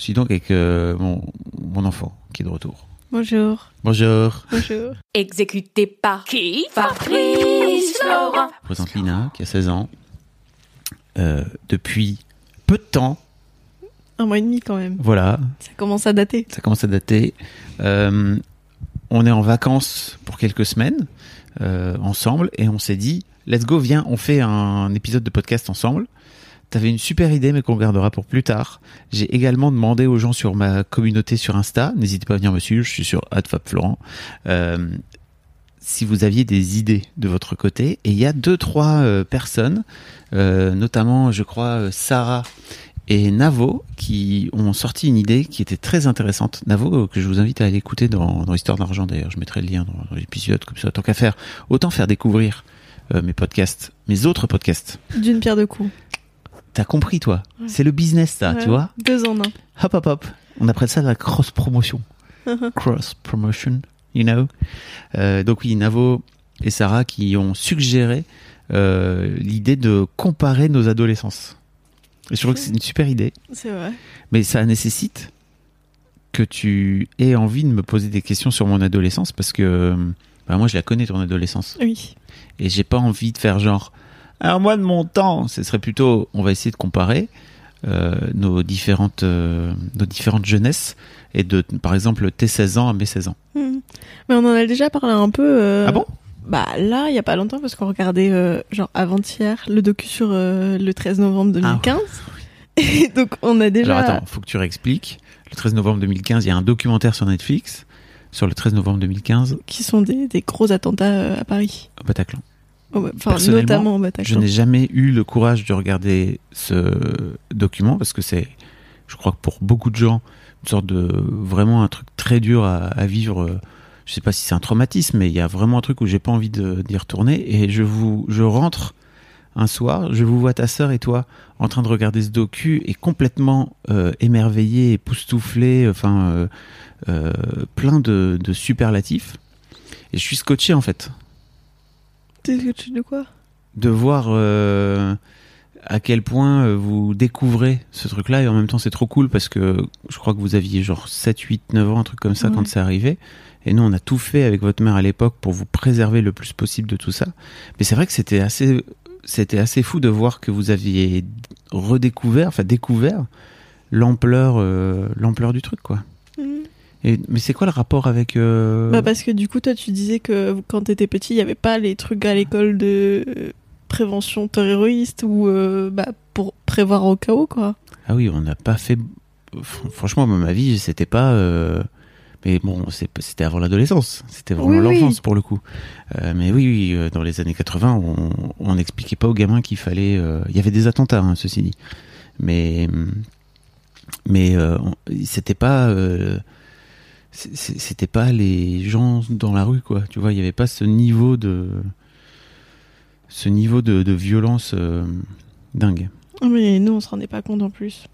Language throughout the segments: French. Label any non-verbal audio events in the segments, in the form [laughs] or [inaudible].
Je suis donc avec euh, mon, mon enfant qui est de retour. Bonjour. Bonjour. Bonjour. Exécuté par qui? Fabrice Laurent. Je présente Lina qui a 16 ans. Euh, depuis peu de temps, Un mois et demi quand même. voilà, Ça commence à dater. ça commence à dater. Euh, on est en vacances pour quelques semaines euh, ensemble et on s'est dit, let's go, viens, on fait un épisode de podcast ensemble. T'avais une super idée, mais qu'on gardera pour plus tard. J'ai également demandé aux gens sur ma communauté sur Insta, n'hésitez pas à venir me suivre, je suis sur @fabflorent, euh, si vous aviez des idées de votre côté. Et il y a deux, trois euh, personnes, euh, notamment, je crois, euh, Sarah et Navo, qui ont sorti une idée qui était très intéressante. Navo, que je vous invite à aller écouter dans, Histoire d'argent d'ailleurs, je mettrai le lien dans, l'épisode, comme ça, tant qu'à faire, autant faire découvrir mes podcasts, mes autres podcasts. D'une pierre deux coups. T'as compris, toi C'est le business, ça, Ouais. tu vois Deux en un. Hop, hop, hop. On appelle ça la cross-promotion. [laughs] Cross-promotion, you know Euh, Donc oui, Navo et Sarah qui ont suggéré euh, l'idée de comparer nos adolescences. Et je trouve que c'est une super idée, C'est vrai. mais ça nécessite que tu aies envie de me poser des questions sur mon adolescence parce que bah, moi je la connais ton adolescence Oui. et j'ai pas envie de faire genre alors moi de mon temps ce serait plutôt on va essayer de comparer euh, nos différentes euh, nos différentes jeunesses et de par exemple tes 16 ans à mes 16 ans Mhm. Mais on en a déjà parlé un peu. euh, ah bon? Bah là, il y a pas longtemps parce qu'on regardait genre avant-hier le docu sur le 13 novembre 2015. [laughs] Et donc on a déjà. alors attends faut que tu réexpliques le 13 novembre 2015 il y a un documentaire sur Netflix sur le 13 novembre 2015 Qui sont des, des gros attentats à Paris. au Bataclan Enfin, Personnellement, notamment je n'ai jamais eu le courage de regarder ce document parce que c'est je crois que pour beaucoup de gens une sorte de vraiment un truc très dur à, à vivre. Je sais pas si c'est un traumatisme mais il y a vraiment un truc où j'ai pas envie d'y retourner. Et je vous je rentre un soir je vous vois ta sœur et toi en train de regarder ce docu et complètement euh, émerveillé époustouflé enfin euh, euh, plein de, de superlatifs. Et je suis scotché en fait de quoi? De voir euh, à quel point euh, vous découvrez ce truc-là et en même temps c'est trop cool parce que je crois que vous aviez genre 7, 8, 9 ans, un truc comme ça Ouais. quand c'est arrivé. Et nous on a tout fait avec votre mère à l'époque pour vous préserver le plus possible de tout ça. Mais c'est vrai que c'était assez, c'était assez fou de voir que vous aviez redécouvert, enfin découvert l'ampleur, euh, l'ampleur du truc quoi. Et, mais c'est quoi le rapport avec euh, Bah parce que du coup, toi, tu disais que quand t'étais petit, il y avait pas les trucs à l'école de euh, prévention terroriste ou euh, bah, pour prévoir au cas où, quoi. Ah oui, on n'a pas fait. Fr- Franchement, ma vie, c'était pas. euh, Mais bon, c'était avant l'adolescence. C'était vraiment Oui, oui. l'enfance pour le coup. Mais oui, oui, dans les années 80, on on n'expliquait pas aux gamins qu'il fallait. Il y avait des attentats, hein, ceci dit. Mais mais c'était pas. C'était pas les gens dans la rue, quoi. Tu vois, il y avait pas ce niveau de ce niveau de, de violence euh, dingue. Mais nous, on se rendait pas compte en plus.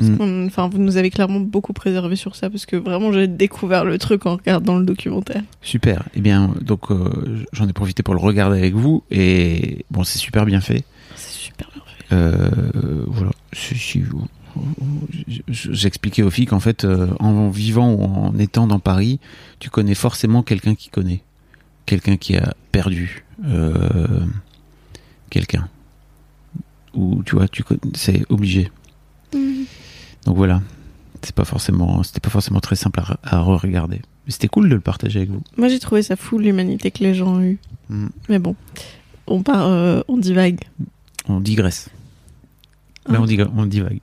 Mm. Enfin, vous nous avez clairement beaucoup préservé sur ça parce que vraiment, j'ai découvert le truc en regardant le documentaire. Super. Eh bien, donc euh, j'en ai profité pour le regarder avec vous et bon, c'est super bien fait. C'est super bien fait. Euh, voilà. Si- si vous- J'expliquais aux filles qu'en fait, euh, en vivant ou en étant dans Paris, tu connais forcément quelqu'un qui connaît, quelqu'un qui a perdu euh, quelqu'un. Ou tu vois, tu c'est obligé. Donc voilà. C'est pas forcément, c'était pas forcément très simple à, à re-regarder. Mais c'était cool de le partager avec vous. Moi, j'ai trouvé ça fou l'humanité que les gens ont eu. Mm. Mais bon, on part, euh, on divague. On digresse. Là, Ah. on divague.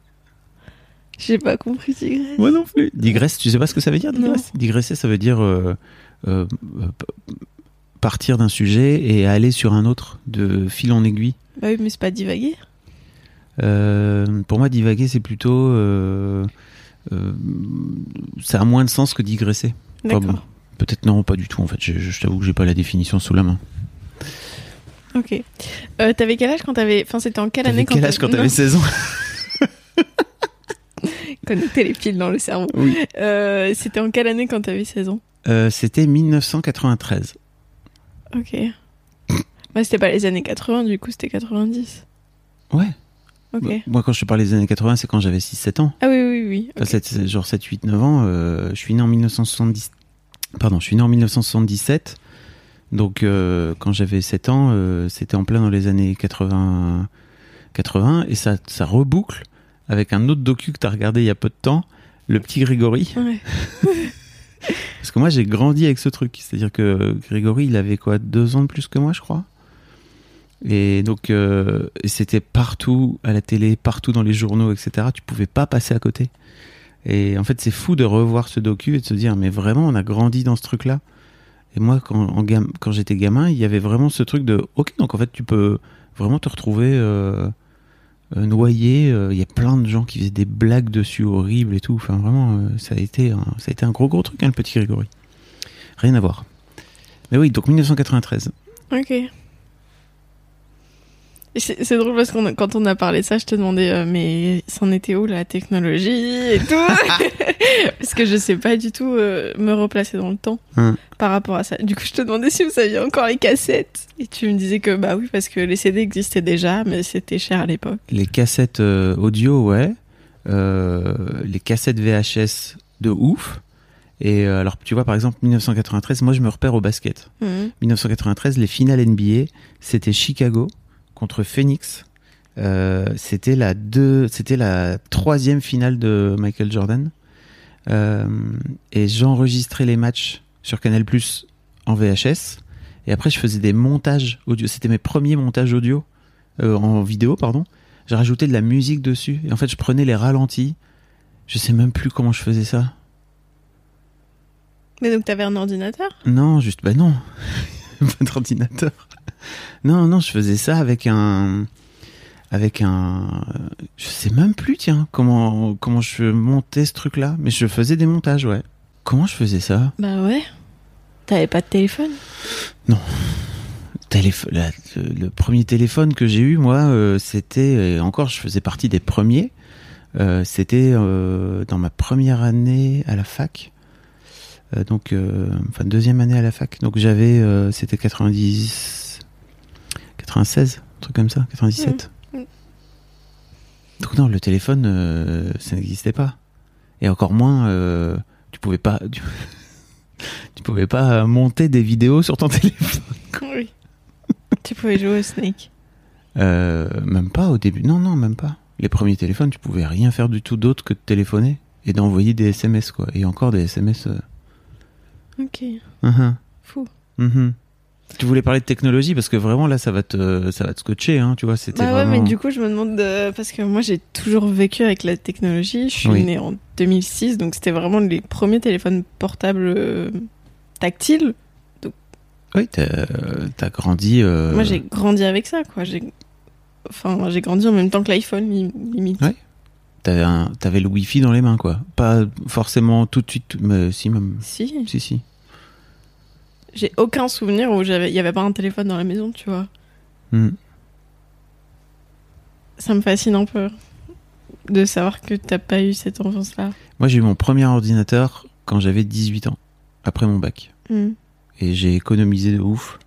J'ai pas compris, Tigresse. Moi non plus. Digresse, tu sais pas ce que ça veut dire, digresse? Digresser, ça veut dire euh, euh, partir d'un sujet et aller sur un autre de fil en aiguille. Bah oui, mais c'est pas divaguer. Euh, pour moi, divaguer, c'est plutôt. ça a moins de sens que digresser. Enfin, D'accord. bon, Peut-être non, pas du tout en fait. Je, je- je t'avoue que j'ai pas la définition sous la main. Ok. T'avais quel âge quand t'avais. Enfin, c'était en quelle année quel âge quand t'avais 16 ans? [laughs] Connecter les fils dans le cerveau. Oui. Euh, c'était en quelle année quand t'avais 16 ans Euh, C'était 1993. Ok. Bah, c'était pas les années 80, du coup, c'était 90. Ouais. Ok. Bah, Moi, quand je te parlais des années 80, c'est quand j'avais 6-7 ans. Ah oui, oui, oui. Enfin, ok. c'est- c'est genre 7, 8, 9 ans. euh, je suis né en 1970. Pardon, je suis né en 1977. Donc, quand j'avais 7 ans, c'était en plein dans les années 80. 80 et ça, ça reboucle avec un autre docu que tu as regardé il y a peu de temps, Le Petit Grégory. Ouais. [laughs] Parce que moi, j'ai grandi avec ce truc. C'est-à-dire que Grégory, il avait quoi Deux ans de plus que moi, je crois. Et donc, euh, c'était partout à la télé, partout dans les journaux, etc. Tu pouvais pas passer à côté. Et en fait, c'est fou de revoir ce docu et de se dire, mais vraiment, on a grandi dans ce truc-là. Et moi, quand, en gam- quand j'étais gamin, il y avait vraiment ce truc de, ok, donc en fait, tu peux vraiment te retrouver euh, noyé. euh, Il y a plein de gens qui faisaient des blagues dessus horribles et tout. Enfin, vraiment, euh, ça a été, un, ça a été un gros gros truc, hein, le petit Grégory. Rien à voir. Mais oui, donc 1993. Ok. C'est drôle parce que quand on a parlé de ça, je te demandais, euh, mais c'en était où la technologie et tout [laughs] Parce que je sais pas du tout euh, me replacer dans le temps Hum. par rapport à ça. Du coup, je te demandais si vous saviez encore les cassettes. Et tu me disais que bah oui, parce que les CD existaient déjà, mais c'était cher à l'époque. Les cassettes euh, audio, ouais. Euh, les cassettes VHS de ouf. Et euh, alors, tu vois, par exemple, 1993, moi je me repère au basket. Mhm. 1993, les finales NBA, c'était Chicago contre Phoenix. Euh, c'était la deux, c'était la troisième finale de Michael Jordan. Euh, et j'enregistrais les matchs sur Canal Plus en VHS. Et après, je faisais des montages audio. C'était mes premiers montages audio euh, en vidéo, pardon. J'ai rajouté de la musique dessus. Et en fait, je prenais les ralentis. Je sais même plus comment je faisais ça. Mais donc t'avais un ordinateur? Non, juste, bah non. [laughs] pas d'ordinateur. Non, non, je faisais ça avec un. Avec un. Je sais même plus, tiens, comment, comment je montais ce truc-là. Mais je faisais des montages, ouais. Comment je faisais ça? Bah ouais. T'avais pas de téléphone? Téléphone, la- le, le premier téléphone que j'ai eu, moi, euh, c'était. et encore, je faisais partie des premiers. Euh, c'était euh, dans ma première année à la fac. Euh, donc, euh, enfin, deuxième année à la fac. Donc, j'avais. euh, c'était 90. 96, un truc comme ça, 97. Mm, mm. Donc, non, le téléphone, ça n'existait pas. Et encore moins, tu pouvais pas. Tu, [laughs] tu pouvais pas monter des vidéos sur ton téléphone. [laughs] Oui. tu pouvais jouer au Snake. Euh, même pas au début. Non, non, même pas. Les premiers téléphones, tu pouvais rien faire du tout d'autre que de téléphoner et d'envoyer des SMS, quoi. Et encore des SMS. euh, Ok. mhm, Fou. mhm. Tu voulais parler de technologie parce que vraiment là, ça va te, ça va te scotcher, hein, tu vois. C'était Bah ouais, vraiment. mais du coup, je me demande de... parce que moi, j'ai toujours vécu avec la technologie. Je suis Oui. née en 2006, donc c'était vraiment les premiers téléphones portables euh, tactiles. Oui, t'as euh, grandi. euh, Moi, j'ai grandi avec ça, quoi. J'ai, enfin, j'ai grandi en même temps que l'iPhone, li- limite. Ouais. T'avais le Wi-Fi dans les mains, quoi. Pas forcément tout de suite, mais si même. Si. Si, si. J'ai aucun souvenir où j'avais, il y avait pas un téléphone dans la maison, tu vois. Hmm. Ça me fascine un peu de savoir que t'as pas eu cette enfance-là. Moi, j'ai eu mon premier ordinateur quand j'avais 18 ans, après mon bac. Hmm. et j'ai économisé de ouf.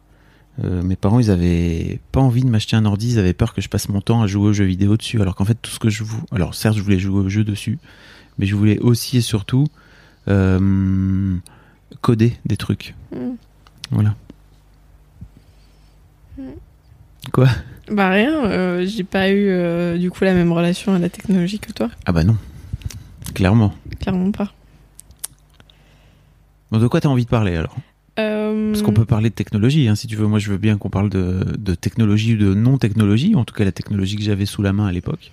Euh, mes parents, ils avaient pas envie de m'acheter un ordi, ils avaient peur que je passe mon temps à jouer aux jeux vidéo dessus, alors qu'en fait, tout ce que je voulais... Alors certes, je voulais jouer aux jeux dessus, mais je voulais aussi et surtout euh, coder des trucs. Hmm. Voilà. Hmm. Quoi? Bah rien, euh, j'ai pas eu du coup la même relation à la technologie que toi, Ah bah non. Clairement. clairement pas. Bon, de quoi t'as envie de parler alors? Parce qu'on peut parler de technologie, hein, si tu veux. Moi, je veux bien qu'on parle de, technologie ou de non-technologie, en tout cas la technologie que j'avais sous la main à l'époque.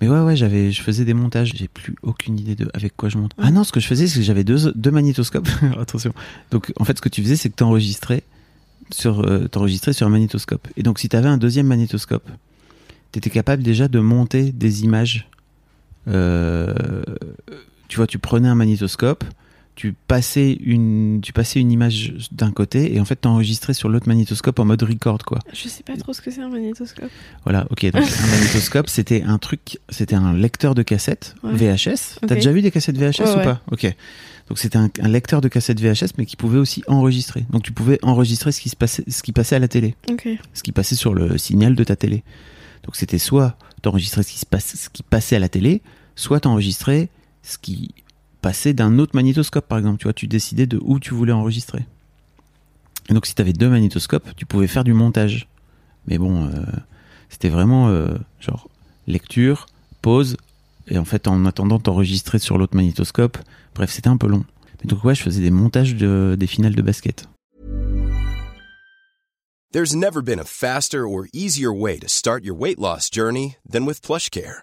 Mais ouais, ouais, j'avais, je faisais des montages. J'ai plus aucune idée de avec quoi je monte. Ah non, ce que je faisais, c'est que j'avais deux, deux magnétoscopes. [laughs] Attention. Donc, en fait, ce que tu faisais, c'est que t'enregistrais sur, euh, t'enregistrais sur un magnétoscope. Et donc, si t'avais un deuxième magnétoscope, tu étais capable déjà de monter des images. Euh, tu vois, tu prenais un magnétoscope, tu passais une, tu passais une image d'un côté et en fait t'enregistrais sur l'autre magnétoscope en mode record quoi. Je sais pas trop ce que c'est un magnétoscope. Voilà, ok. Donc un [laughs] magnétoscope, c'était un truc, c'était un lecteur de cassette Ouais. VHS. T'as déjà vu des cassettes VHS Ouais, ou ouais. pas? Ok. Donc c'était un, un lecteur de cassette VHS, mais qui pouvait aussi enregistrer. Donc tu pouvais enregistrer ce qui se passait, ce qui passait à la télé, Ok. ce qui passait sur le signal de ta télé. Donc c'était soit t'enregistrais ce qui se passe, ce qui passait à la télé, soit t'enregistrais ce qui passait d'un autre magnétoscope, par exemple. Tu vois, tu décidais de où tu voulais enregistrer. Et donc si t'avais deux magnétoscopes, tu pouvais faire du montage. Mais bon, euh, c'était vraiment euh, genre lecture, pause, et en fait en attendant t'enregistrer sur l'autre magnétoscope. Bref, c'était un peu long. Mais donc ouais, je faisais des montages de, des finales de basket. There's never been a faster or easier way to start your weight loss journey than with PlushCare.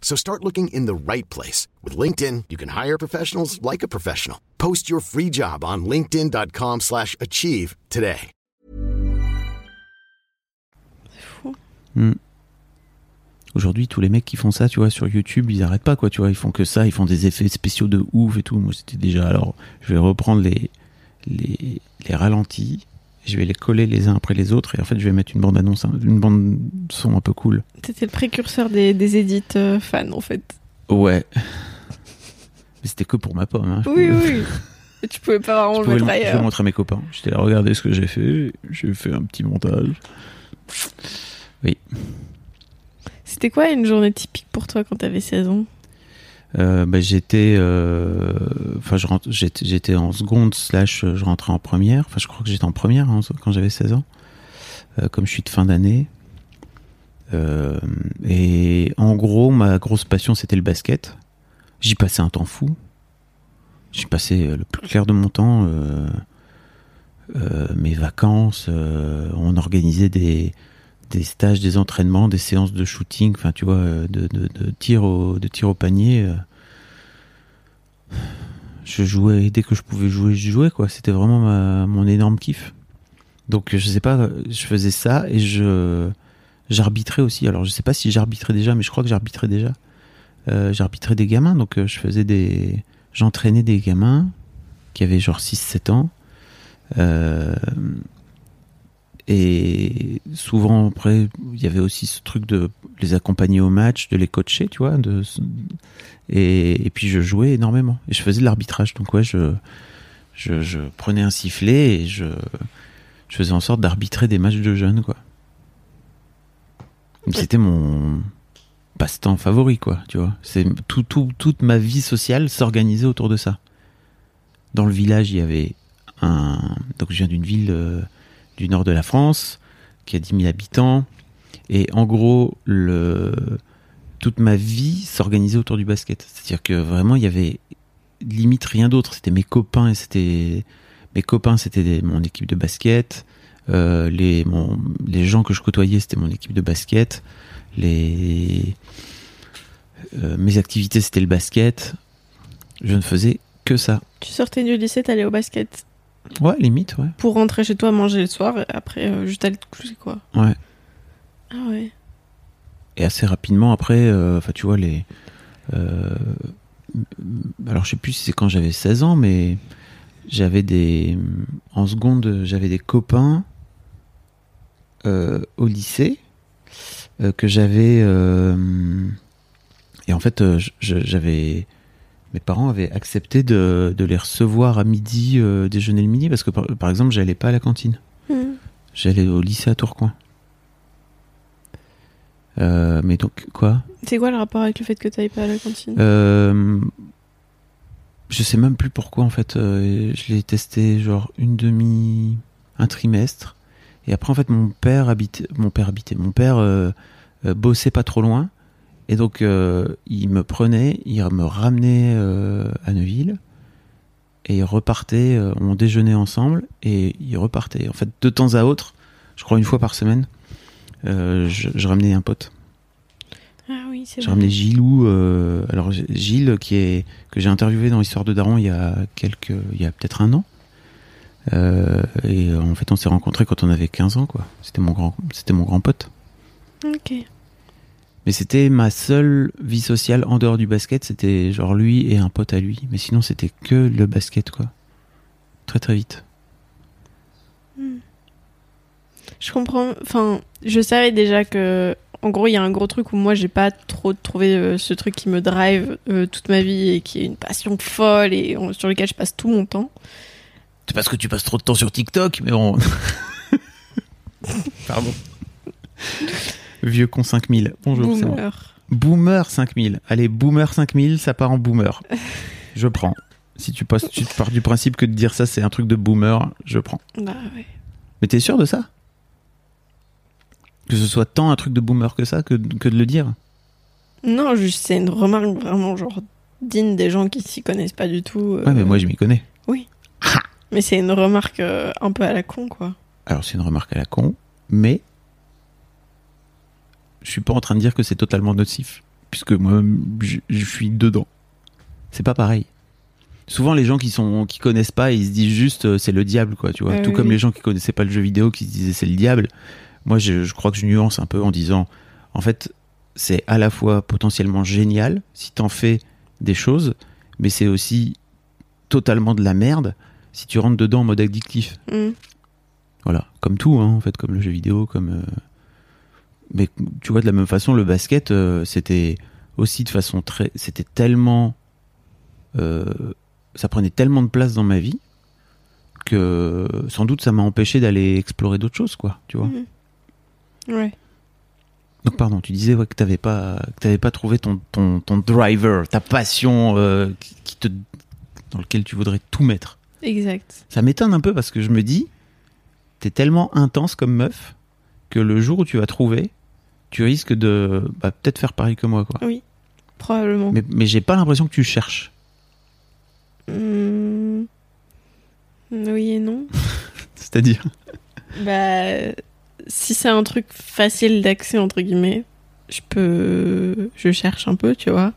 So start looking in the right place. With LinkedIn, you can hire professionals like a professional. Post your free job on linkedin.com slash achieve today. Aujourd'hui, tous les mecs qui font ça, tu vois, sur YouTube, ils arrêtent pas, quoi, tu vois, ils font que ça, ils font des effets spéciaux de ouf et tout. Moi, c'était déjà, alors, je vais reprendre les, les, les ralentis, je vais les coller les uns après les autres, et en fait, je vais mettre une bande annonce, hein, une bande son un peu cool. T'étais le précurseur des, des édits euh, fans en fait. Ouais. Mais c'était que pour ma pomme, hein. Je Oui, pouvais- oui. Et tu pouvais pas vraiment Je le pouvais mettre je vais ailleurs. montrer à mes copains. J'étais là, regardez ce que j'ai fait. J'ai fait un petit montage. C'était quoi une journée typique pour toi quand t'avais 16 ans? Euh, bah, j'étais, euh, enfin, rentre- j'étais, en seconde slash, euh, je rentrais en première. Enfin, je crois que j'étais en première hein, quand j'avais 16 ans. Euh, comme je suis de fin d'année. Euh, et en gros, ma grosse passion, c'était le basket. J'y passais un temps fou. J'y passais euh, le plus clair de mon temps. euh, euh, mes vacances, euh, on organisait des, des stages, des entraînements, des séances de shooting, enfin tu euh, de, tir au panier. euh. Je jouais dès que je pouvais jouer, je jouais quoi. C'était vraiment mon énorme kiff. Donc je sais pas, je faisais ça et j'arbitrais aussi. Alors je sais pas si j'arbitrais déjà, mais je crois que j'arbitrais déjà. Euh, j'arbitrais des gamins, donc je faisais des, j'entraînais des gamins qui avaient genre 6-7 ans. Et souvent, après, il y avait aussi ce truc de les accompagner au match, de les coacher, tu vois. Et, et puis, je jouais énormément. Et je faisais de l'arbitrage. Donc, ouais, je, je, prenais un sifflet et je, faisais en sorte d'arbitrer des matchs de jeunes, quoi. C'était mon passe-temps favori, quoi, tu vois. Tout, tout, toute ma vie sociale s'organisait autour de ça. Dans le village, il y avait un. Donc, je viens d'une ville. euh, du nord de la France, qui a 10 000 habitants. Et en gros, toute ma vie s'organisait autour du basket. C'est-à-dire que vraiment, il y avait limite rien d'autre. C'était mes copains et c'était mes copains, c'était mon équipe de basket. Euh, les, les gens que je côtoyais, c'était mon équipe de basket. Les, euh, mes activités, c'était le basket. Je ne faisais que ça. Tu sortais du lycée, t'allais au basket Ouais, limite, ouais. pour rentrer chez toi manger le soir et après euh, juste aller te coucher quoi. Ouais. Ah ouais. et assez rapidement après euh, enfin tu vois les euh, alors je sais plus si c'est quand j'avais 16 ans mais j'avais des en seconde j'avais des copains au lycée que j'avais et en fait j'avais mes parents avaient accepté de, de les recevoir à midi euh, déjeuner le midi parce que par, par exemple j'allais pas à la cantine Hmm. j'allais au lycée à Tourcoing Euh, mais donc, quoi? C'est quoi le rapport avec le fait que t'ailles pas à la cantine? Euh, Je sais même plus pourquoi, en fait. euh, je l'ai testé, genre, une demi... un trimestre. Et après, en fait, mon père habitait... Mon père habitait... Mon père bossait pas trop loin. Et donc, euh, il me prenait, il me ramenait euh, à Neuville. Et il repartait, euh, on déjeunait ensemble. Et il repartait. En fait, de temps à autre, je crois une fois par semaine, je, je ramenais un pote. Ah oui, c'est vrai. ramené Gilou. alors Gilles, qui est que j'ai interviewé dans l'histoire de Daron il y a quelques, il y a peut-être un an. Et en fait, on s'est rencontrés quand on avait 15 ans, quoi. C'était mon grand, c'était mon grand pote. Ok. Mais c'était ma seule vie sociale en dehors du basket. C'était genre lui et un pote à lui. Mais sinon, c'était que le basket, quoi. Très très vite. Je comprends. Enfin, je savais déjà que, en gros, il y a un gros truc où moi, j'ai pas trop trouvé euh, ce truc qui me drive euh, toute ma vie et qui est une passion folle et sur lequel je passe tout mon temps. C'est parce que tu passes trop de temps sur TikTok, mais bon. [laughs] Pardon. [laughs] Vieux con 5000. Bonjour. Boomer. Boomer 5000. Allez, Boomer 5000, ça part en boomer. Je prends. Si tu, passes, tu pars du principe que de dire ça, c'est un truc de boomer, je prends. Bah ouais. Mais t'es sûr de ça? Que ce soit tant un truc de boomer que ça, que, que de le dire? Non, juste c'est une remarque vraiment genre digne des gens qui s'y connaissent pas du tout. euh, Ouais, mais moi je m'y connais. Mais c'est une remarque euh, un peu à la con, quoi. Alors c'est une remarque à la con, mais je suis pas en train de dire que c'est totalement nocif, puisque moi je, je suis dedans. C'est pas pareil. Souvent les gens qui sont qui connaissent pas, ils se disent juste euh, c'est le diable quoi, tu vois. Tout oui, comme les gens qui connaissaient pas le jeu vidéo qui se disaient c'est le diable. Moi je, je crois que je nuance un peu en disant en fait c'est à la fois potentiellement génial si t'en fais des choses, mais c'est aussi totalement de la merde si tu rentres dedans en mode addictif. Mm. Voilà, comme tout, hein, en fait, comme le jeu vidéo, comme. euh, Mais tu vois, de la même façon, le basket, euh, c'était aussi de façon très. C'était tellement. euh, Ça prenait tellement de place dans ma vie que sans doute ça m'a empêché d'aller explorer d'autres choses, quoi, tu vois. Mm. Ouais. Donc, pardon, tu disais ouais, que t'avais pas, que t'avais pas trouvé ton, ton, ton driver, ta passion euh, qui, qui te, dans lequel tu voudrais tout mettre. Exact. Ça m'étonne un peu parce que je me dis, t'es tellement intense comme meuf que le jour où tu vas trouver, tu risques de bah, peut-être faire pareil que moi. Quoi. Oui. Probablement. Mais, mais j'ai pas l'impression que tu cherches. Mm. Oui et non. [laughs] C'est-à-dire Bah, si c'est un truc facile d'accès, entre guillemets, je peux. Je cherche un peu, tu vois.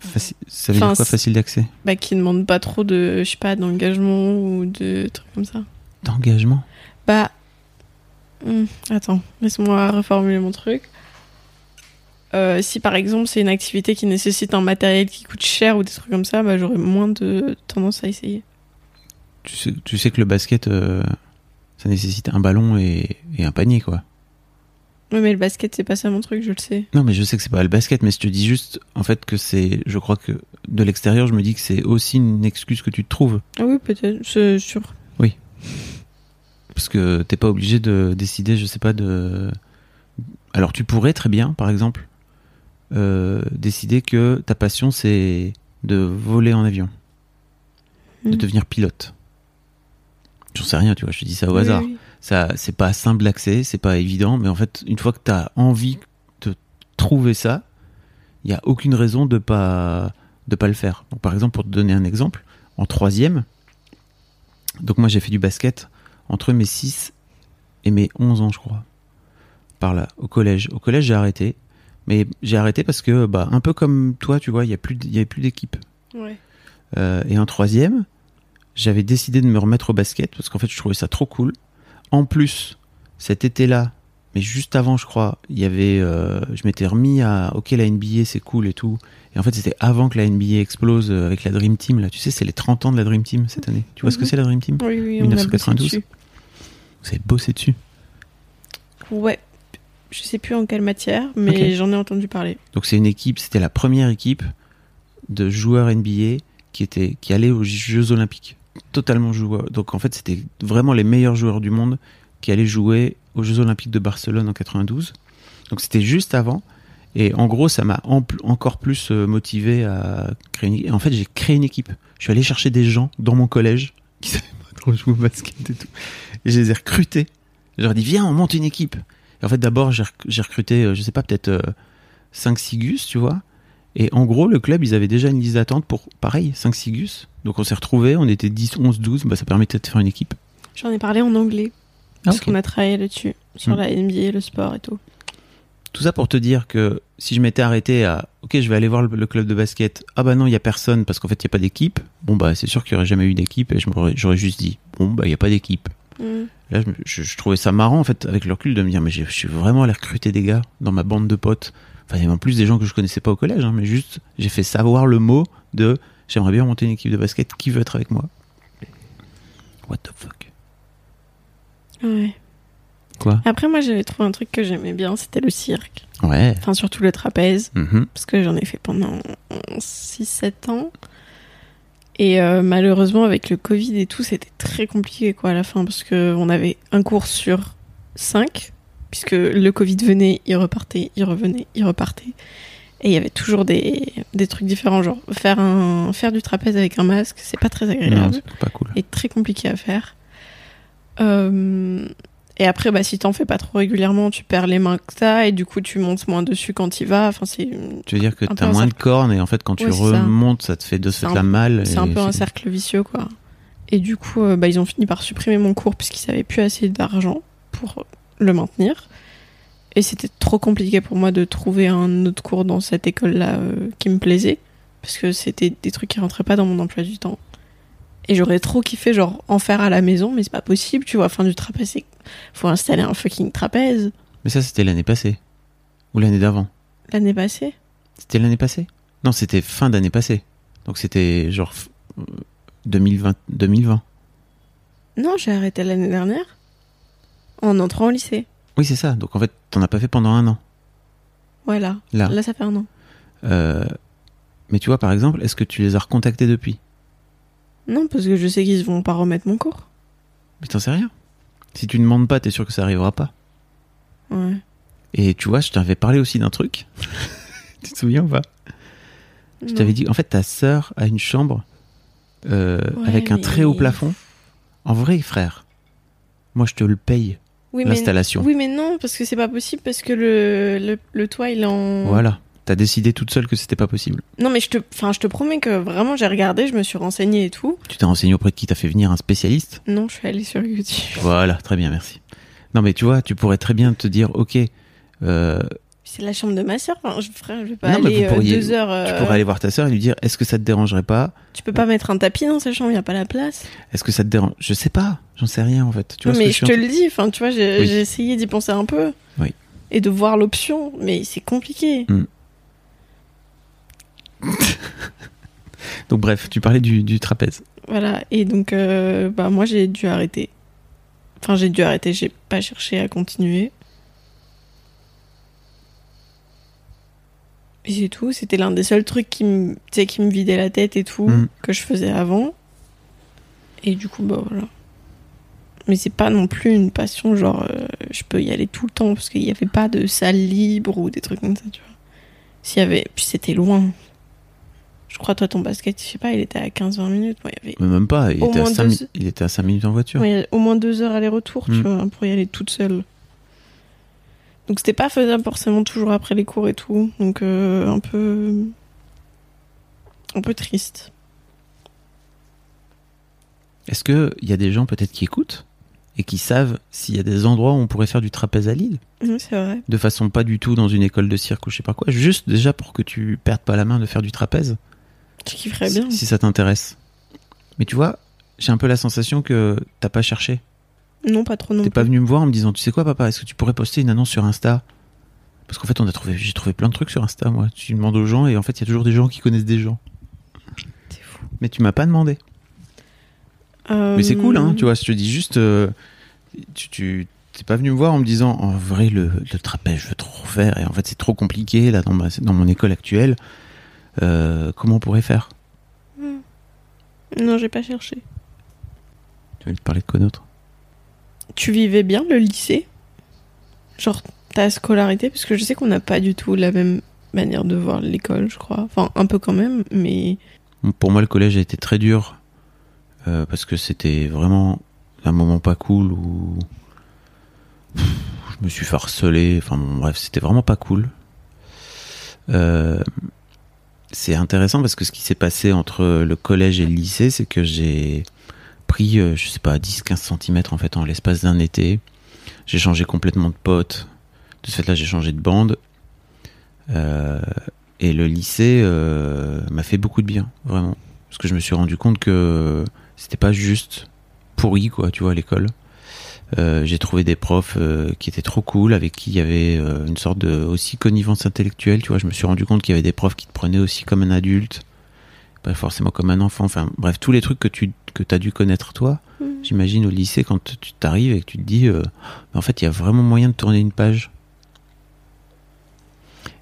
faci- Ça veut Enfin, dire quoi facile d'accès? Bah, qui demande pas trop de, je sais pas, d'engagement ou de trucs comme ça. D'engagement? Bah. Hmm, attends, laisse-moi reformuler mon truc. Euh, si par exemple c'est une activité qui nécessite un matériel qui coûte cher ou des trucs comme ça, bah, j'aurais moins de tendance à essayer. tu sais, tu sais que le basket, euh, ça nécessite un ballon et, et un panier, quoi. Ouais, mais le basket, c'est pas ça mon truc, je le sais. Non, mais je sais que c'est pas le basket, mais je te dis juste, en fait, que c'est. Je crois que de l'extérieur, je me dis que c'est aussi une excuse que tu te trouves. Ah oui, peut-être, c'est sûr. Parce que t'es pas obligé de décider, je sais pas, de. Alors tu pourrais très bien, par exemple, euh, décider que ta passion c'est de voler en avion, de Mhm. devenir pilote. J'en sais rien, tu vois, je te dis ça au Oui, hasard. oui. Ça, c'est pas simple d'accès, c'est pas évident, mais en fait, une fois que t'as envie de trouver ça, il y a aucune raison de pas de pas le faire. Donc, par exemple, pour te donner un exemple, en troisième, donc moi j'ai fait du basket entre mes 6 et mes 11 ans, je crois. Par là, au collège. Au collège, j'ai arrêté. Mais j'ai arrêté parce que, bah, un peu comme toi, tu vois, il y a plus, d- il y avait plus d'équipe. Ouais. Euh, et en troisième, j'avais décidé de me remettre au basket parce qu'en fait, je trouvais ça trop cool. En plus, cet été-là, mais juste avant, je crois, il y avait, euh, je m'étais remis à, ok, la NBA, c'est cool et tout. Et en fait, c'était avant que la NBA explose euh, avec la Dream Team. Là, tu sais, c'est les 30 ans de la Dream Team cette année. Tu vois ce que Mhm. c'est la Dream Team? Oui, oui, on a bossé 1992. dessus. Vous avez bossé dessus. Ouais. Je sais plus en quelle matière, mais j'en ai entendu parler. Donc c'est une équipe, c'était la première équipe de joueurs NBA qui était qui allait aux Jeux Olympiques. Totalement joueur. Donc en fait, c'était vraiment les meilleurs joueurs du monde qui allaient jouer aux Jeux Olympiques de Barcelone en 92. Donc c'était juste avant. Et en gros, ça m'a encore plus euh, motivé à créer une en fait, j'ai créé une équipe. Je suis allé chercher des gens dans mon collège [laughs] qui savaient pas trop jouer au basket et tout. Et je les ai recrutés. Je leur ai dit, viens, on monte une équipe. Et en fait, d'abord, j'ai rec- j'ai recruté, euh, je sais pas, peut-être 5-6 gus, tu vois. Et en gros, le club, ils avaient déjà une liste d'attente pour, pareil, 5-6 gus. Donc on s'est retrouvés, on était 10, 11, 12. Bah, ça permettait de faire une équipe. J'en ai parlé en anglais. Parce Ah, ok. qu'on a travaillé là-dessus. Sur Mm. la NBA, le sport et tout. Tout ça pour te dire que si je m'étais arrêté à ok je vais aller voir le, le club de basket ah bah non il y a personne parce qu'en fait il y a pas d'équipe bon bah c'est sûr qu'il y aurait jamais eu d'équipe et j'aurais juste dit bon bah il y a pas d'équipe Mm. là je, me- je- je trouvais ça marrant en fait avec le recul de me dire mais je suis vraiment allé recruter des gars dans ma bande de potes enfin il y avait en plus des gens que je connaissais pas au collège hein, mais juste j'ai fait savoir le mot de j'aimerais bien monter une équipe de basket qui veut être avec moi? What the fuck? Ouais. quoi Après, moi, j'avais trouvé un truc que j'aimais bien, c'était le cirque. ouais Enfin, surtout le trapèze. Mhm. parce que j'en ai fait pendant 6-7 ans. Et euh, malheureusement, avec le Covid et tout, c'était très compliqué quoi à la fin parce que on avait un cours sur 5 puisque le Covid venait, il repartait, il revenait, il repartait. Et il y avait toujours des, des trucs différents, genre faire, un, faire du trapèze avec un masque, c'est pas très agréable pas cool et très compliqué à faire. Euh, et après, bah, si t'en fais pas trop régulièrement, tu perds les mains que t'as et du coup, tu montes moins dessus quand t'y vas. Enfin, c'est Tu veux dire que t'as moins de cornes et en fait quand tu Ouais, c'est ça. remontes ça. te fait de fait un- la mal. C'est un peu un cercle vicieux, quoi. Et du coup, euh, bah, ils ont fini par supprimer mon cours puisqu'ils avaient plus assez d'argent pour le maintenir. Et c'était trop compliqué pour moi de trouver un autre cours dans cette école-là euh, qui me plaisait. Parce que c'était des trucs qui rentraient pas dans mon emploi du temps. Et j'aurais trop kiffé, genre, en faire à la maison, mais c'est pas possible, tu vois. Enfin, du trapèze, faut installer un fucking trapèze. Mais ça c'était l'année passée ou l'année d'avant. L'année passée? C'était l'année passée? Non c'était fin d'année passée. Donc c'était genre f- euh, 2020 2020. Non, j'ai arrêté l'année dernière. En entrant au lycée. Oui c'est ça. Donc en fait t'en as pas fait pendant un an. Voilà. Là. Là, ça fait un an. Euh, mais tu vois par exemple est-ce que tu les as recontactés depuis? Non, parce que je sais qu'ils vont pas remettre mon cours. Mais t'en sais rien. Si tu ne demandes pas t'es sûr que ça arrivera pas. Ouais. Et tu vois je t'avais parlé aussi d'un truc. [laughs] tu te souviens ou pas? Je t'avais dit, en fait, ta sœur a une chambre euh, Ouais, avec un mais- très haut plafond. En vrai, frère, moi je te le paye, Oui, mais- l'installation. Oui, mais non, parce que c'est pas possible, parce que le, le, le toit, il est en... Voilà. T'as décidé toute seule que c'était pas possible. Non, mais je te, enfin, je te promets que vraiment, j'ai regardé, je me suis renseignée et tout. Tu t'es renseigné auprès de qui? T'as fait venir un spécialiste? Non, je suis allée sur YouTube. Voilà, très bien, merci. Non, mais tu vois, tu pourrais très bien te dire, ok, euh, C'est la chambre de ma sœur, enfin, je, frère, je vais pas Non, aller euh, pourriez- deux heures... tu euh, pourrais aller voir ta sœur et lui dire, est-ce que ça te dérangerait pas? Tu peux pas mettre un tapis dans sa chambre, y a pas la place. Est-ce que ça te dérange? Je sais pas, j'en sais rien en fait. Tu vois non, ce mais que je te le dis, enfin, tu vois, j'ai Oui. essayé d'y penser un peu. Oui. Et de voir l'option, mais c'est compliqué. [laughs] Donc bref, tu parlais du, du trapèze. Voilà, et donc, euh, bah, moi, j'ai dû arrêter. Enfin, j'ai dû arrêter, j'ai pas cherché à continuer. Et c'est tout, c'était l'un des seuls trucs qui me, qui me vidait la tête et tout, Mm. que je faisais avant. Et du coup, bah voilà. Mais c'est pas non plus une passion, genre, euh, je peux y aller tout le temps, parce qu'il n'y avait pas de salle libre ou des trucs comme ça, tu vois. S'il y avait, puis c'était loin. Je crois, toi, ton basket, je sais pas, il était à 15-20 minutes. Moi, il y avait Mais même pas, il était, à moins 5 deux- il était à 5 minutes en voiture. Ouais, au moins deux heures aller-retour, tu Mm. vois, pour y aller toute seule. Donc c'était pas faisable forcément toujours après les cours et tout. Donc euh, un peu. un peu triste. Est-ce qu'il y a des gens peut-être qui écoutent et qui savent s'il y a des endroits où on pourrait faire du trapèze à Lille? Oui, c'est vrai. De façon pas du tout dans une école de cirque ou je sais pas quoi. Juste déjà pour que tu perdes pas la main de faire du trapèze. Je kifferais bien. Si, ça t'intéresse. Mais tu vois, j'ai un peu la sensation que t'as pas cherché. Non, pas trop non T'es plus. pas venu me voir en me disant, tu sais quoi papa, est-ce que tu pourrais poster une annonce sur Insta? Parce qu'en fait, on a trouvé, j'ai trouvé plein de trucs sur Insta, moi. Tu demandes aux gens et en fait, il y a toujours des gens qui connaissent des gens. C'est fou. Mais tu m'as pas demandé. Mais c'est cool, hein, tu vois. Je te dis juste, euh, tu, tu t'es pas venu me voir en me disant, en vrai, le, le trapèze, je veux trop faire et en fait, c'est trop compliqué là dans ma, dans mon école actuelle. Euh, comment on pourrait faire? Non, j'ai pas cherché. Tu veux te parler de quoi d'autre? Tu vivais bien le lycée? Genre, ta scolarité? Parce que je sais qu'on n'a pas du tout la même manière de voir l'école, je crois. Enfin, un peu quand même, mais. Pour moi, le collège a été très dur euh, parce que c'était vraiment un moment pas cool où Pff, je me suis farcelé. Enfin, bon, bref, c'était vraiment pas cool. Euh, c'est intéressant parce que ce qui s'est passé entre le collège et le lycée, c'est que j'ai pris, euh, je sais pas, 10-15 cm en fait en l'espace d'un été. J'ai changé complètement de pote. De ce fait-là, j'ai changé de bande. Euh, et le lycée euh, m'a fait beaucoup de bien, vraiment. Parce que je me suis rendu compte que c'était pas juste pourri, quoi, tu vois, à l'école. Euh, j'ai trouvé des profs euh, qui étaient trop cool, avec qui il y avait euh, une sorte de aussi connivence intellectuelle. Tu vois, je me suis rendu compte qu'il y avait des profs qui te prenaient aussi comme un adulte, pas forcément comme un enfant. Enfin, bref, tous les trucs que tu que as dû connaître toi. J'imagine au lycée quand tu t'arrives et que tu te dis, en fait, il y a vraiment moyen de tourner une page.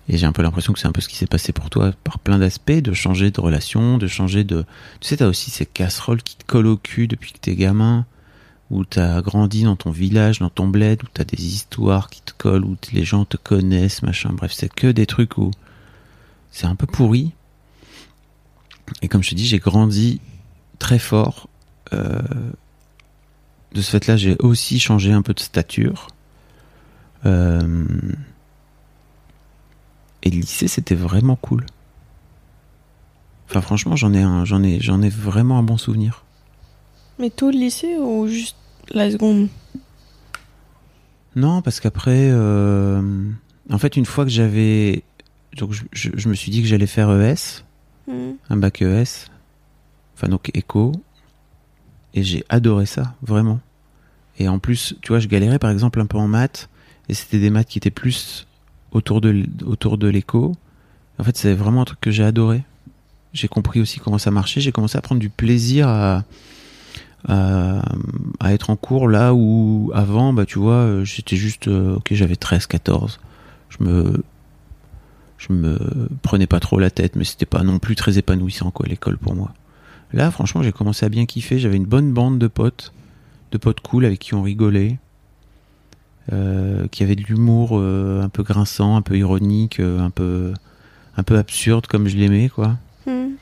Et j'ai un peu l'impression que c'est un peu ce qui s'est passé pour toi par plein d'aspects, de changer de relation, de changer de... Tu sais, t'as aussi ces casseroles qui te collent au cul depuis que t'es gamin, où t'as grandi dans ton village, dans ton bled, où t'as des histoires qui te collent, où les gens te connaissent, machin. Bref, c'est que des trucs où c'est un peu pourri. Et comme je te dis, j'ai grandi très fort. Euh, de ce fait-là, j'ai aussi changé un peu de stature. Euh, et le lycée, c'était vraiment cool. Enfin, franchement, j'en ai vraiment un bon souvenir. Mais tout le lycée ou juste la seconde? Non, parce qu'après, euh, en fait, une fois que j'avais, donc je, je- je me suis dit que j'allais faire ES, Hmm. un bac ES, enfin donc éco, et j'ai adoré ça, vraiment. Et en plus, tu vois, je galérais par exemple un peu en maths, et c'était des maths qui étaient plus autour de, autour de l'éco. En fait, c'est vraiment un truc que j'ai adoré. J'ai compris aussi comment ça marchait, j'ai commencé à prendre du plaisir à, à, à être en cours là où avant, bah tu vois, euh, j'étais juste, euh, ok, j'avais 13, 14, je me, je me prenais pas trop la tête, mais c'était pas non plus très épanouissant quoi l'école pour moi. Là, franchement, j'ai commencé à bien kiffer. J'avais une bonne bande de potes, de potes cool avec qui on rigolait, euh, qui avaient de l'humour euh, un peu grinçant, un peu ironique, euh, un peu, un peu absurde comme je l'aimais quoi. Hmm.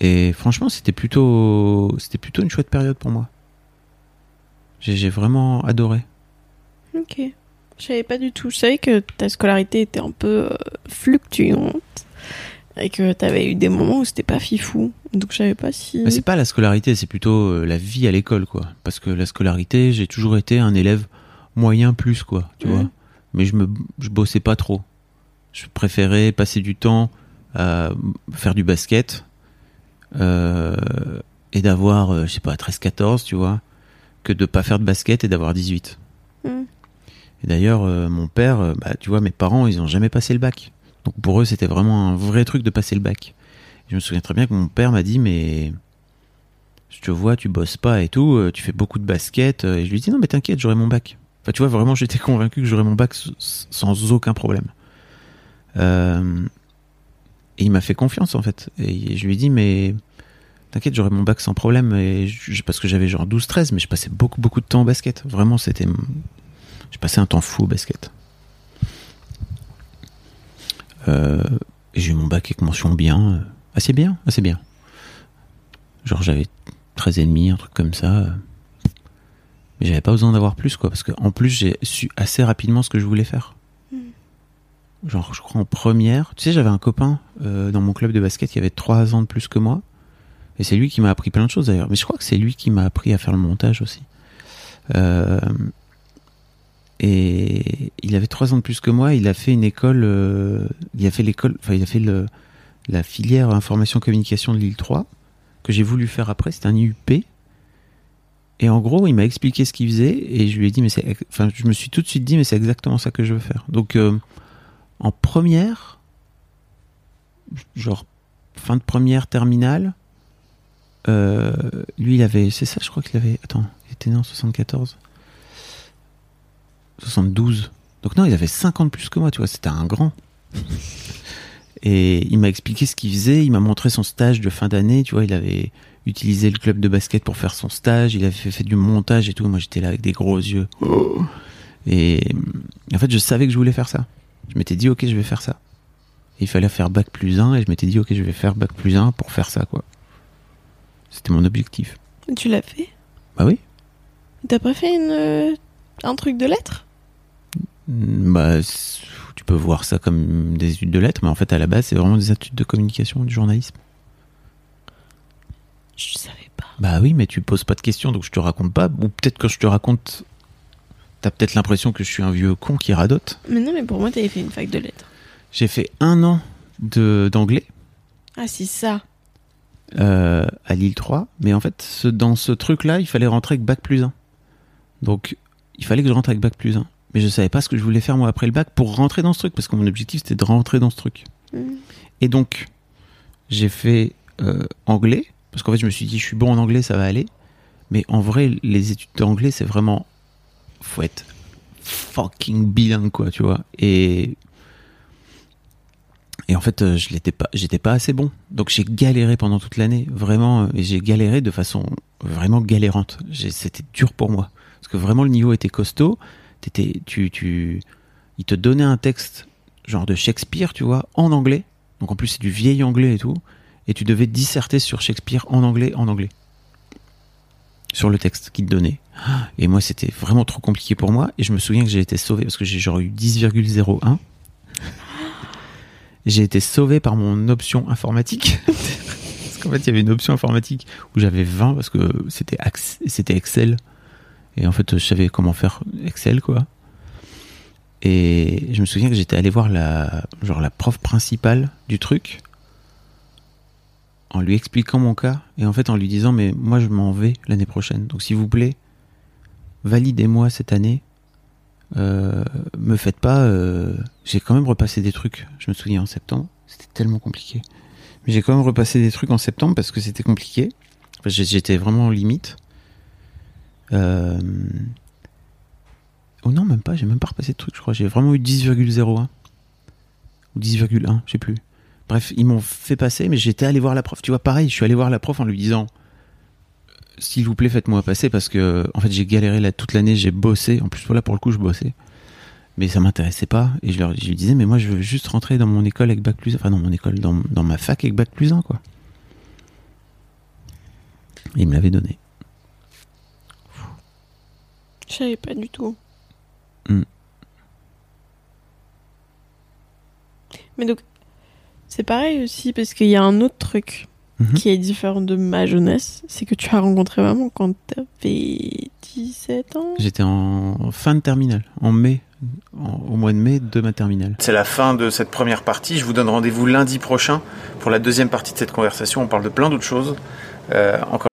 Et franchement, c'était plutôt, c'était plutôt une chouette période pour moi. J'ai vraiment adoré. Ok. Je savais pas du tout. Je savais que ta scolarité était un peu euh, fluctuante. Et que t'avais eu des moments où c'était pas fifou. Donc je savais pas si. Mais c'est pas la scolarité, c'est plutôt euh, la vie à l'école, quoi. Parce que la scolarité, j'ai toujours été un élève moyen plus, quoi. Tu vois. Mais je me, je bossais pas trop. Je préférais passer du temps à faire du basket et d'avoir, euh, je sais pas, 13-14, tu vois, que de pas faire de basket et d'avoir 18. Hmm. Et d'ailleurs, euh, mon père, euh, bah, tu vois, mes parents, ils ont jamais passé le bac. Donc pour eux, c'était vraiment un vrai truc de passer le bac. Je me souviens très bien que mon père m'a dit, mais je te vois, tu bosses pas et tout, euh, tu fais beaucoup de basket. euh, Et je lui dis, non, mais t'inquiète, j'aurai mon bac. Enfin, tu vois, vraiment, j'étais [laughs] convaincu que j'aurais mon bac sans aucun problème. Euh, et il m'a fait confiance, en fait. Et je lui ai dit, mais t'inquiète, j'aurai mon bac sans problème. Et je- parce que j'avais genre 12-13, mais je passais beaucoup, beaucoup de temps au basket. Vraiment, c'était. J'ai passé un temps fou au basket. Euh, j'ai eu mon bac avec mention bien. euh, assez bien, assez bien. Genre j'avais 13 et demi, un truc comme ça. Mais j'avais pas besoin d'avoir plus, quoi. Parce qu'en plus, j'ai su assez rapidement ce que je voulais faire. Genre, je crois en première. Tu sais, j'avais un copain euh, dans mon club de basket qui avait 3 ans de plus que moi. Et c'est lui qui m'a appris plein de choses d'ailleurs. Mais je crois que c'est lui qui m'a appris à faire le montage aussi. Euh, et il avait trois ans de plus que moi. Il a fait une école. euh, il a fait l'école. Enfin, il a fait la filière information communication de l'île 3 que j'ai voulu faire après. C'était un IUP. Et en gros, il m'a expliqué ce qu'il faisait et je lui ai dit, mais c'est, enfin, je me suis tout de suite dit, mais c'est exactement ça que je veux faire. Donc, euh, en première, genre fin de première terminale, euh, lui, il avait, c'est ça, je crois qu'il avait, attends, il était né en 74. 72. Donc non, il avait 50 plus que moi, tu vois, c'était un grand. [laughs] Et il m'a expliqué ce qu'il faisait. Il m'a montré son stage de fin d'année. Tu vois, il avait utilisé le club de basket pour faire son stage. Il avait fait, fait du montage et tout. Moi, j'étais là avec des gros yeux. Et en fait, je savais que je voulais faire ça. Je m'étais dit, ok, je vais faire ça. Et il fallait faire bac plus 1 et je m'étais dit, ok, je vais faire bac plus 1 pour faire ça, quoi. C'était mon objectif. Tu l'as fait Bah oui. T'as pas fait une, euh, un truc de lettres Bah, c- tu peux voir ça comme des études de lettres, mais en fait, à la base, c'est vraiment des études de communication, du journalisme. Je savais pas. Bah oui, mais tu poses pas de questions, donc je te raconte pas. Ou peut-être que je te raconte, t'as peut-être l'impression que je suis un vieux con qui radote. Mais non, mais pour moi, t'avais fait une fac de lettres. J'ai fait un an de d'anglais Ah, c'est ça. Euh, à Lille 3, mais en fait, ce- dans ce truc-là, il fallait rentrer avec bac plus 1. Donc, il fallait que je rentre avec bac plus 1. Mais je savais pas ce que je voulais faire moi après le bac pour rentrer dans ce truc, parce que mon objectif c'était de rentrer dans ce truc. Mm. Et donc, j'ai fait euh, anglais, parce qu'en fait, je me suis dit, je suis bon en anglais, ça va aller. Mais en vrai, les études d'anglais, c'est vraiment. Faut être fucking bilingue, quoi, tu vois. Et. Et en fait, euh, je l'étais pas, j'étais pas assez bon. Donc j'ai galéré pendant toute l'année, vraiment, euh, et j'ai galéré de façon vraiment galérante. C'était dur pour moi, parce que vraiment le niveau était costaud. T'étais, tu, tu, il te donnait un texte genre de Shakespeare, tu vois, en anglais. Donc en plus c'est du vieil anglais et tout, et tu devais disserter sur Shakespeare en anglais, en anglais, sur le texte qu'il te donnait. Et moi c'était vraiment trop compliqué pour moi, et je me souviens que j'ai été sauvé parce que j'ai genre eu 10,01. J'ai été sauvé par mon option informatique. [laughs] parce qu'en fait, il y avait une option informatique où j'avais 20 parce que c'était c'était Excel. Et en fait, je savais comment faire Excel, quoi. Et je me souviens que j'étais allé voir la, genre la prof principale du truc en lui expliquant mon cas et en fait en lui disant mais moi je m'en vais l'année prochaine donc s'il vous plaît validez-moi cette année euh, me faites pas. euh, J'ai quand même repassé des trucs. Je me souviens en septembre, c'était tellement compliqué. Mais j'ai quand même repassé des trucs en septembre parce que c'était compliqué. J'étais vraiment limite. Euh... Oh non, même pas. J'ai même pas repassé de trucs. Je crois. J'ai vraiment eu 10,01 ou 10,1, je sais plus. Bref, ils m'ont fait passer, mais j'étais allé voir la prof. Tu vois, pareil, je suis allé voir la prof en lui disant s'il vous plaît, faites-moi passer parce que en fait j'ai galéré là toute l'année, j'ai bossé. En plus, voilà pour le coup, je bossais, mais ça m'intéressait pas. Et je, leur, je lui disais, mais moi, je veux juste rentrer dans mon école avec bac plus, enfin dans mon école, dans, dans ma fac avec bac plus 1, quoi. Et il me l'avait donné. Je savais pas du tout. Mm. Mais donc, c'est pareil aussi parce qu'il y a un autre truc Mhm. qui est différent de ma jeunesse. C'est que tu as rencontré maman quand t'avais 17 ans. J'étais en fin de terminale, en mai, en- au mois de mai de ma terminale. C'est la fin de cette première partie. Je vous donne rendez-vous lundi prochain pour la deuxième partie de cette conversation. On parle de plein d'autres choses. Euh, encore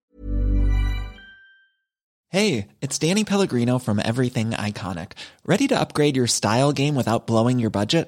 Hey, it's Danny Pellegrino from Everything Iconic. Ready to upgrade your style game without blowing your budget?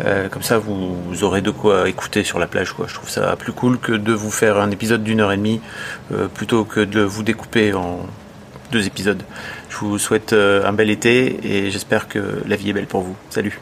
Euh, comme ça, vous, aurez de quoi écouter sur la plage. Quoi. Je trouve ça plus cool que de vous faire un épisode d'une heure et demie euh, plutôt que de vous découper en deux épisodes. Je vous souhaite euh, un bel été et j'espère que la vie est belle pour vous. Salut